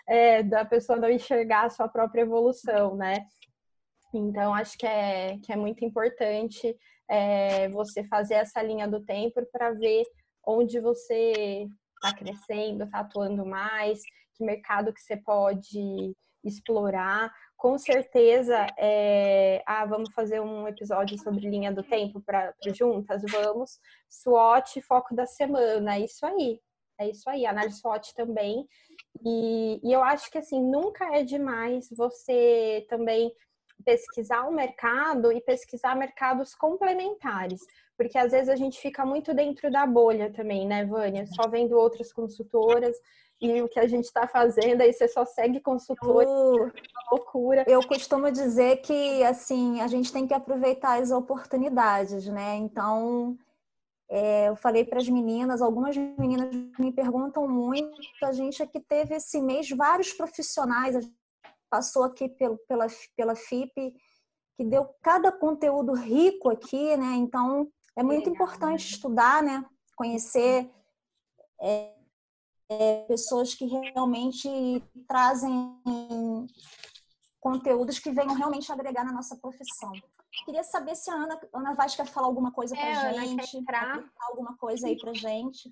É, da pessoa não enxergar a sua própria evolução, né? Então, acho que é, que é muito importante é, você fazer essa linha do tempo para ver onde você está crescendo, está atuando mais, que mercado que você pode explorar. Com certeza, é... ah, vamos fazer um episódio sobre linha do tempo para juntas? Vamos. SWOT, foco da semana, é isso aí. É isso aí, análise SWOT também. E, e eu acho que, assim, nunca é demais você também pesquisar o mercado e pesquisar mercados complementares, porque às vezes a gente fica muito dentro da bolha também, né, Vânia? Só vendo outras consultoras e o que a gente está fazendo, aí você só segue consultores, uh, loucura. Eu costumo dizer que, assim, a gente tem que aproveitar as oportunidades, né? Então, é, eu falei para as meninas, algumas meninas me perguntam muito, a gente aqui teve esse mês vários profissionais, passou aqui pelo, pela, pela FIP, que deu cada conteúdo rico aqui, né? Então, é muito Legal, importante né? estudar, né? Conhecer é, é, pessoas que realmente trazem conteúdos que venham realmente agregar na nossa profissão. Queria saber se a Ana, Ana Vaz quer falar alguma coisa para é, gente, quer alguma coisa aí para gente.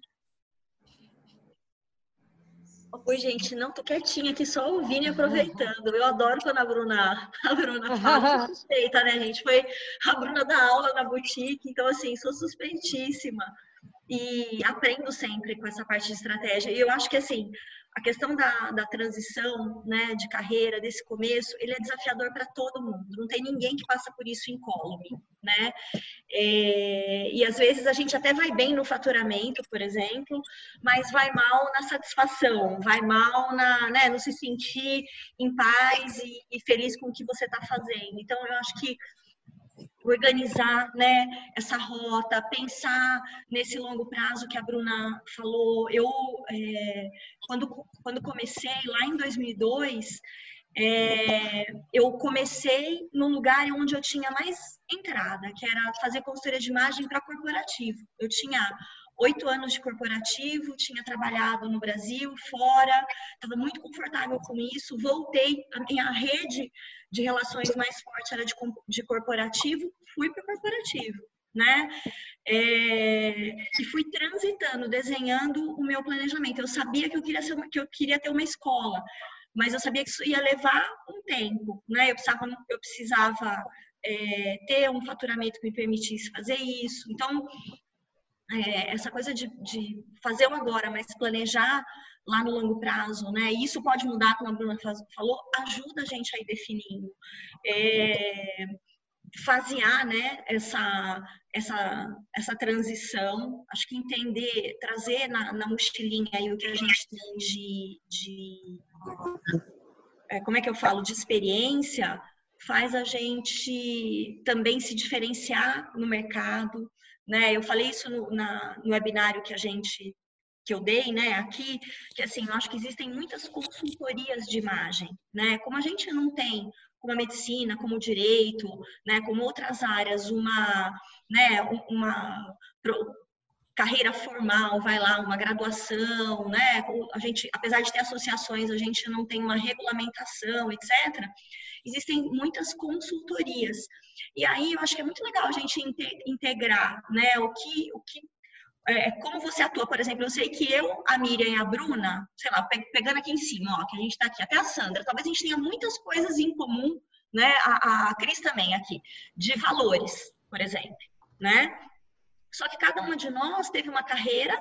Oi, gente, não tô quietinha aqui só ouvindo e aproveitando. Eu adoro quando a Bruna, a Bruna fala, sou suspeita, né, gente? Foi a Bruna da aula na boutique, então assim, sou suspeitíssima. E aprendo sempre com essa parte de estratégia. E eu acho que assim, a questão da, da transição né, de carreira, desse começo, ele é desafiador para todo mundo. Não tem ninguém que passa por isso incólume, né? É, e às vezes a gente até vai bem no faturamento, por exemplo, mas vai mal na satisfação, vai mal na, né, no se sentir em paz e, e feliz com o que você está fazendo. Então, eu acho que organizar né, essa rota, pensar nesse longo prazo que a Bruna falou. Eu, é, quando, quando comecei lá em 2002, é, eu comecei no lugar onde eu tinha mais entrada, que era fazer consultoria de imagem para corporativo. Eu tinha oito anos de corporativo, tinha trabalhado no Brasil, fora, estava muito confortável com isso. Voltei, a minha rede de relações mais forte era de, de corporativo, fui para corporativo, né? É, e fui transitando, desenhando o meu planejamento. Eu sabia que eu queria, ser, que eu queria ter uma escola, mas eu sabia que isso ia levar um tempo, né? Eu precisava, eu precisava é, ter um faturamento que me permitisse fazer isso. Então, é, essa coisa de, de fazer o agora, mas planejar lá no longo prazo, né? Isso pode mudar, como a Bruna falou, ajuda a gente a ir definindo. É, fasear, né, essa, essa, essa transição, acho que entender, trazer na, na mochilinha aí o que a gente tem de, de é, como é que eu falo, de experiência, faz a gente também se diferenciar no mercado, né? Eu falei isso no, na, no webinário que a gente que eu dei, né, aqui, que assim, eu acho que existem muitas consultorias de imagem, né? Como a gente não tem como a medicina, como o direito, né, como outras áreas, uma, né, uma carreira formal, vai lá, uma graduação, né? A gente, apesar de ter associações, a gente não tem uma regulamentação, etc. Existem muitas consultorias. E aí eu acho que é muito legal a gente integrar, né? O que, o que é, como você atua, por exemplo, eu sei que eu, a Miriam e a Bruna, sei lá, pegando aqui em cima, ó, que a gente está aqui, até a Sandra, talvez a gente tenha muitas coisas em comum, né? A, a Cris também aqui, de valores, por exemplo, né? Só que cada uma de nós teve uma carreira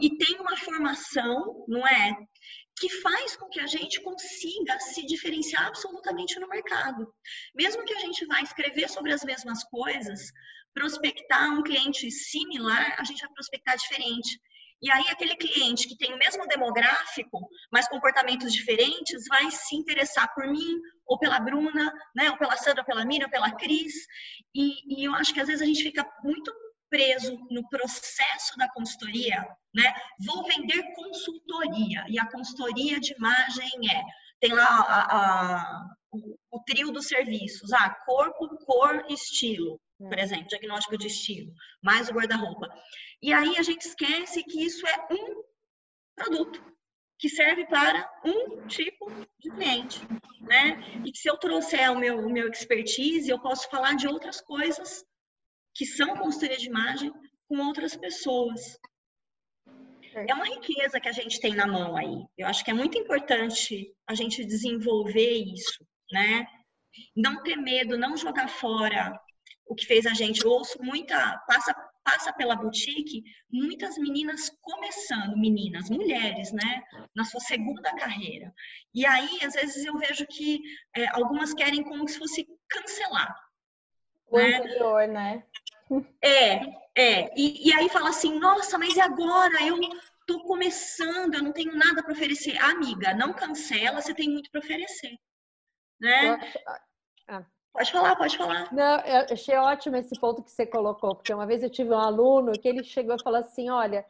e tem uma formação, não é? Que faz com que a gente consiga se diferenciar absolutamente no mercado. Mesmo que a gente vá escrever sobre as mesmas coisas, prospectar um cliente similar, a gente vai prospectar diferente. E aí, aquele cliente que tem o mesmo demográfico, mas comportamentos diferentes, vai se interessar por mim, ou pela Bruna, né? ou pela Sandra, ou pela Miriam, ou pela Cris. E, e eu acho que às vezes a gente fica muito preso no processo da consultoria, né? Vou vender consultoria e a consultoria de imagem é tem lá a, a, o, o, trio dos serviços, ah, corpo, cor, estilo, por é. exemplo, diagnóstico de estilo, mais o guarda-roupa. E aí a gente esquece que isso é um produto que serve para um tipo de cliente, né? E que se eu trouxer o meu, o meu expertise, eu posso falar de outras coisas que são consultoria de imagem com outras pessoas. É uma riqueza que a gente tem na mão aí. Eu acho que é muito importante a gente desenvolver isso, né? Não ter medo, não jogar fora o que fez a gente. Eu ouço muita, passa, passa pela boutique, muitas meninas começando, meninas, mulheres, né? Na sua segunda carreira. E aí, às vezes, eu vejo que é, algumas querem como se fosse cancelar. O né? anterior, né? É, é. E, e aí fala assim, nossa, mas e agora? Eu tô começando, eu não tenho nada para oferecer. Amiga, não cancela, você tem muito para oferecer. Né? Ah. Pode falar, pode falar. Não, eu achei ótimo esse ponto que você colocou, porque uma vez eu tive um aluno que ele chegou e falou assim: olha,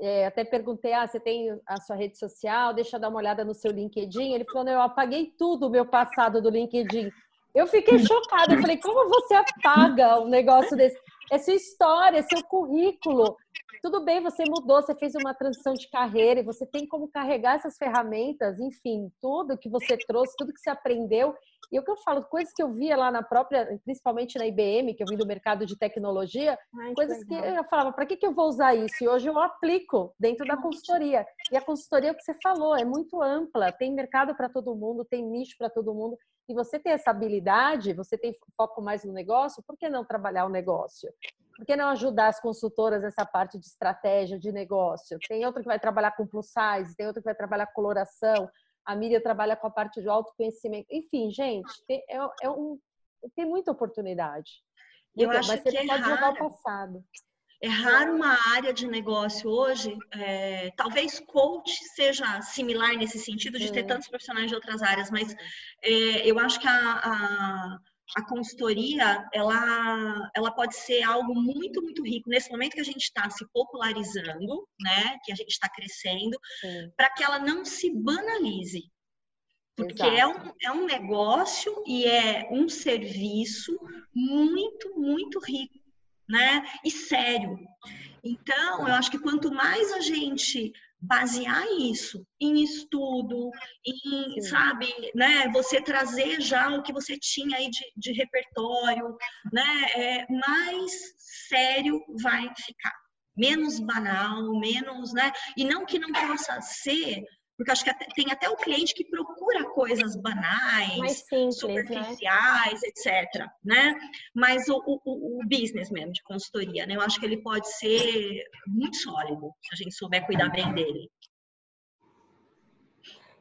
é, até perguntei, ah, você tem a sua rede social, deixa eu dar uma olhada no seu LinkedIn. Ele falou, não, eu apaguei tudo o meu passado do LinkedIn. Eu fiquei chocada, eu falei, como você apaga um negócio desse? É sua história, é seu currículo. Tudo bem, você mudou, você fez uma transição de carreira e você tem como carregar essas ferramentas, enfim, tudo que você trouxe, tudo que você aprendeu. E o que eu falo, coisas que eu via lá na própria, principalmente na IBM, que eu vim do mercado de tecnologia, Ai, coisas que, eu falava, para que, que eu vou usar isso? E hoje eu aplico dentro da consultoria. E a consultoria, é o que você falou, é muito ampla, tem mercado para todo mundo, tem nicho para todo mundo. E você tem essa habilidade, você tem foco mais no negócio, por que não trabalhar o negócio? Por que não ajudar as consultoras nessa parte de estratégia de negócio? Tem outra que vai trabalhar com plus size, tem outra que vai trabalhar com coloração, a Miriam trabalha com a parte de autoconhecimento. Enfim, gente, tem, é, é um, tem muita oportunidade. Eu então, acho mas você que é pode raro. jogar o passado. É raro uma área de negócio hoje, é, talvez coach seja similar nesse sentido de ter tantos profissionais de outras áreas, mas é, eu acho que a, a, a, consultoria ela, ela pode ser algo muito, muito rico nesse momento que a gente está se popularizando, né? Que a gente está crescendo, para que ela não se banalize. Porque é um, é um negócio e é um serviço muito, muito rico né? E sério. Então, eu acho que quanto mais a gente basear isso em estudo, em, Sim. sabe, né, você trazer já o que você tinha aí de, de repertório, né, é, mais sério vai ficar. Menos banal, menos, né, e não que não possa ser porque acho que até, tem até o cliente que procura coisas banais, simples, né? superficiais, né? etc. Né? Mas o, o, o, business mesmo de consultoria, né? Eu acho que ele pode ser muito sólido se a gente souber cuidar bem dele.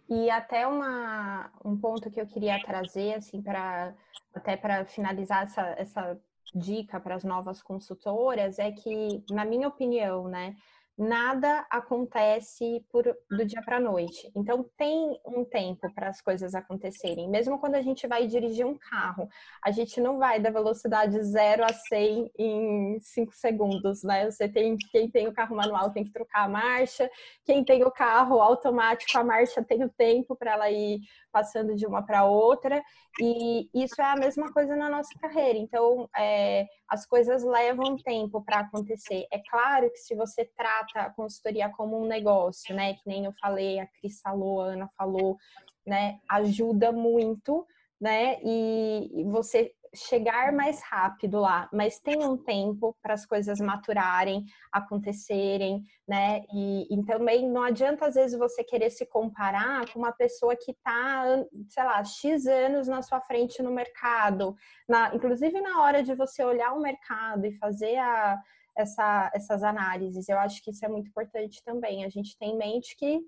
E até uma, um ponto que eu queria trazer, assim, para até para finalizar essa, essa dica para as novas consultoras, é que, na minha opinião, né, nada acontece por, do dia para a noite. Então, tem um tempo para as coisas acontecerem. Mesmo quando a gente vai dirigir um carro, a gente não vai da velocidade 0 a 100 em 5 segundos, né? Você tem, quem tem o carro manual tem que trocar a marcha, quem tem o carro automático, a marcha tem o tempo para ela ir passando de uma para outra. E isso é a mesma coisa na nossa carreira. Então, é, as coisas levam tempo para acontecer. É claro que se você trata a consultoria como um negócio, né, que nem eu falei, a Cris falou, a Ana falou, né, ajuda muito, né, e você chegar mais rápido lá, mas tem um tempo para as coisas maturarem, acontecerem, né? E, e, também não adianta às vezes você querer se comparar com uma pessoa que está, sei lá, X anos na sua frente no mercado. Na, inclusive na hora de você olhar o mercado e fazer a, essa, essas análises, eu acho que isso é muito importante também. A gente tem em mente que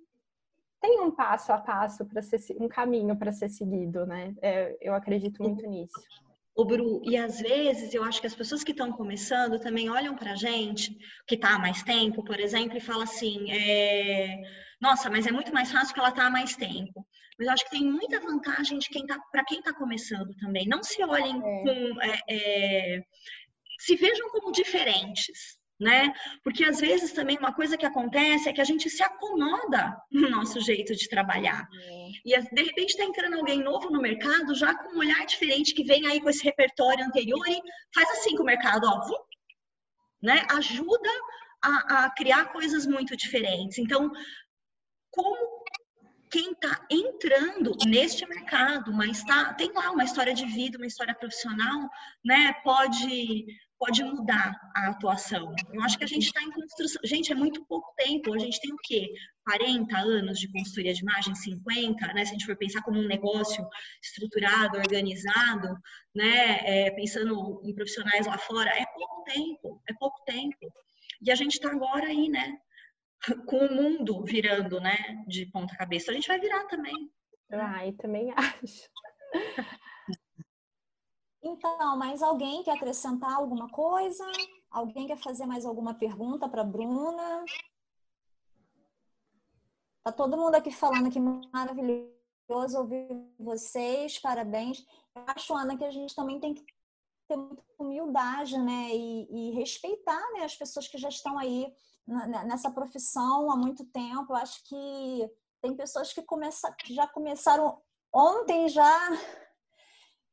tem um passo a passo para ser um caminho para ser seguido, né? É, eu acredito muito nisso. Bru, e às vezes eu acho que as pessoas que estão começando também olham para a gente, que está há mais tempo, por exemplo, e fala assim: é... nossa, mas é muito mais fácil que ela está há mais tempo. Mas eu acho que tem muita vantagem de quem tá, para quem está começando também. Não se olhem é. com. É, é, se vejam como diferentes né? Porque às vezes também uma coisa que acontece é que a gente se acomoda no nosso jeito de trabalhar. É. E de repente está entrando alguém novo no mercado, já com um olhar diferente, que vem aí com esse repertório anterior e faz assim com o mercado, ó, né? Ajuda a, a criar coisas muito diferentes. Então, como quem está entrando neste mercado, mas tá, tem lá uma história de vida, uma história profissional, né? Pode pode mudar a atuação. Eu acho que a gente está em construção. Gente, é muito pouco tempo. A gente tem o quê? 40 anos de consultoria de imagem, 50, né? Se a gente for pensar como um negócio estruturado, organizado, né? É, pensando em profissionais lá fora, é pouco tempo, é pouco tempo. E a gente está agora aí, né? Com o mundo virando, né? De ponta cabeça. A gente vai virar também. Ai, também acho. Então, mais alguém quer acrescentar alguma coisa? Alguém quer fazer mais alguma pergunta para a Bruna? Tá todo mundo aqui falando que maravilhoso ouvir vocês, parabéns. Eu acho, Ana, que a gente também tem que ter muita humildade, né? E, e respeitar né, as pessoas que já estão aí nessa profissão há muito tempo. Eu acho que tem pessoas que, começa, que já começaram ontem já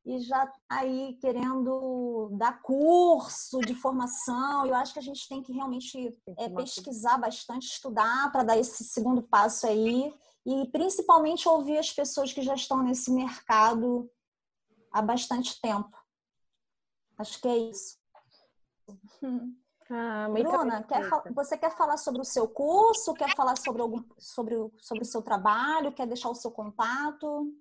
e já aí querendo dar curso de formação. Eu acho que a gente tem que realmente é, pesquisar bastante, estudar para dar esse segundo passo aí e principalmente ouvir as pessoas que já estão nesse mercado há bastante tempo. Acho que é isso. Ah, Bruna, quer, você quer falar sobre o seu curso? Quer falar sobre, algum, sobre, sobre o seu trabalho? Quer deixar o seu contato?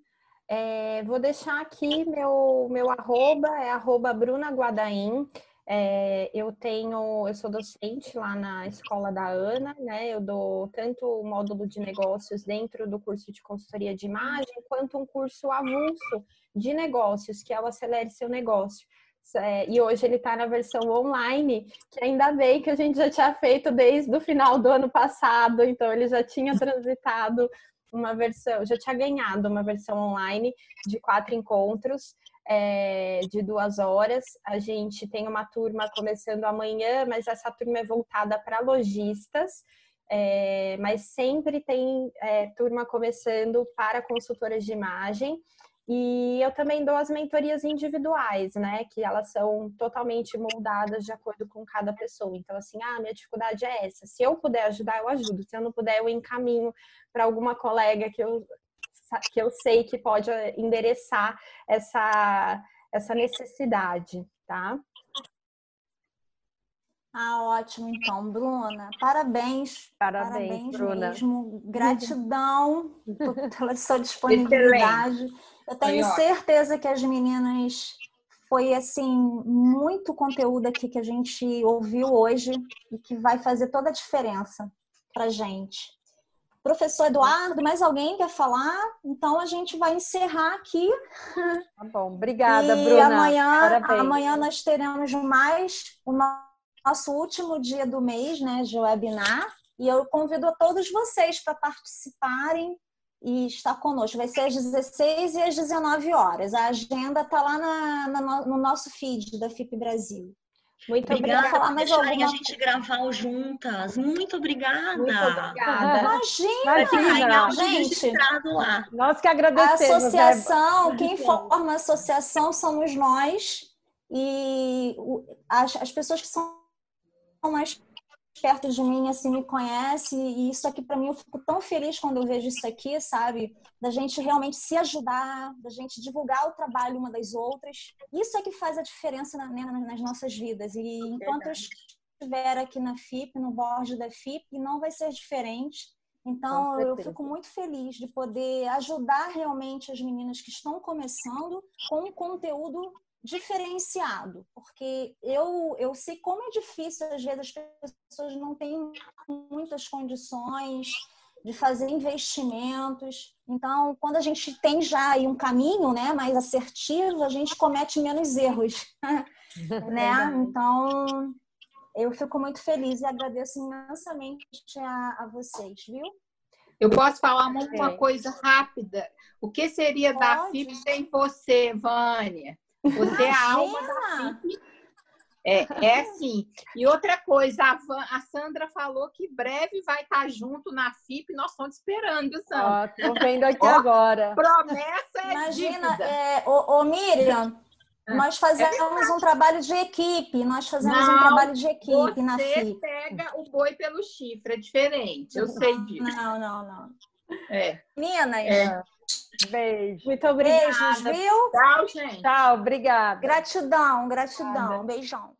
É, vou deixar aqui meu, meu arroba, é arroba Bruna Guadaim. É, eu tenho, eu sou docente lá na escola da Ana, né? Eu dou tanto o módulo de negócios dentro do curso de consultoria de imagem, quanto um curso avulso de negócios, que é o Acelere Seu Negócio. É, e hoje ele está na versão online, que ainda bem que a gente já tinha feito desde o final do ano passado, então ele já tinha transitado uma versão, já tinha ganhado uma versão online de quatro encontros é, de duas horas. A gente tem uma turma começando amanhã, mas essa turma é voltada para lojistas. É, mas sempre tem é, turma começando para consultoras de imagem. E eu também dou as mentorias individuais, né? Que elas são totalmente moldadas de acordo com cada pessoa. Então, assim, ah, minha dificuldade é essa. Se eu puder ajudar, eu ajudo. Se eu não puder, eu encaminho para alguma colega que eu, que eu sei que pode endereçar essa, essa necessidade, tá? Ah, ótimo, então, Bruna. Parabéns. Parabéns, parabéns Bruna. mesmo. Gratidão pela sua disponibilidade. Eu tenho certeza que as meninas foi assim muito conteúdo aqui que a gente ouviu hoje e que vai fazer toda a diferença para gente. Professor Eduardo, mais alguém quer falar? Então a gente vai encerrar aqui. Tá bom, obrigada, e Bruna. Amanhã, amanhã nós teremos mais o nosso último dia do mês, né, de webinar. E eu convido a todos vocês para participarem e estar conosco. Vai ser às 16 e às 19 horas. A agenda está lá na, na, no nosso feed da FIP Brasil. Muito obrigada, obrigada por deixarem alguma... a gente gravar juntas. Muito obrigada. Muito obrigada. Imagina, Imagina. gente. Lá. Nós que agradecemos. A associação, quem forma a associação somos nós. E as, as pessoas que são mais perto de mim assim me conhece e isso aqui para mim eu fico tão feliz quando eu vejo isso aqui, sabe? Da gente realmente se ajudar, da gente divulgar o trabalho uma das outras. Isso é que faz a diferença na, né, nas nossas vidas. E enquanto eu estiver aqui na FIP, no board da FIP, não vai ser diferente. Então, eu fico muito feliz de poder ajudar realmente as meninas que estão começando com um conteúdo diferenciado, porque eu, eu sei como é difícil, às vezes as pessoas não têm muitas condições de fazer investimentos. Então, quando a gente tem já aí um caminho né, mais assertivo, a gente comete menos erros. né? Então, eu fico muito feliz e agradeço imensamente a, a vocês, viu? Eu posso falar uma, coisa rápida. O que seria Pode. da FIP sem você, Vânia? Você é a alma da FIP. É, é assim. E outra coisa, a, Van, a, Sandra falou que breve vai estar junto na FIP, nós estamos esperando, Sandra. Estou vendo aqui Ó, agora. Promessa é Imagina, é, ô, ô, Miriam, é. nós fazemos é um trabalho de equipe, nós fazemos não, um trabalho de equipe na FIP. Você pega o boi pelo chifre, é diferente, eu sei disso. Não, não, não. É. Meninas, é. Beijo. Muito obrigada. Beijos, viu? Tchau, gente. Tchau, obrigada. Gratidão, gratidão. Beijão.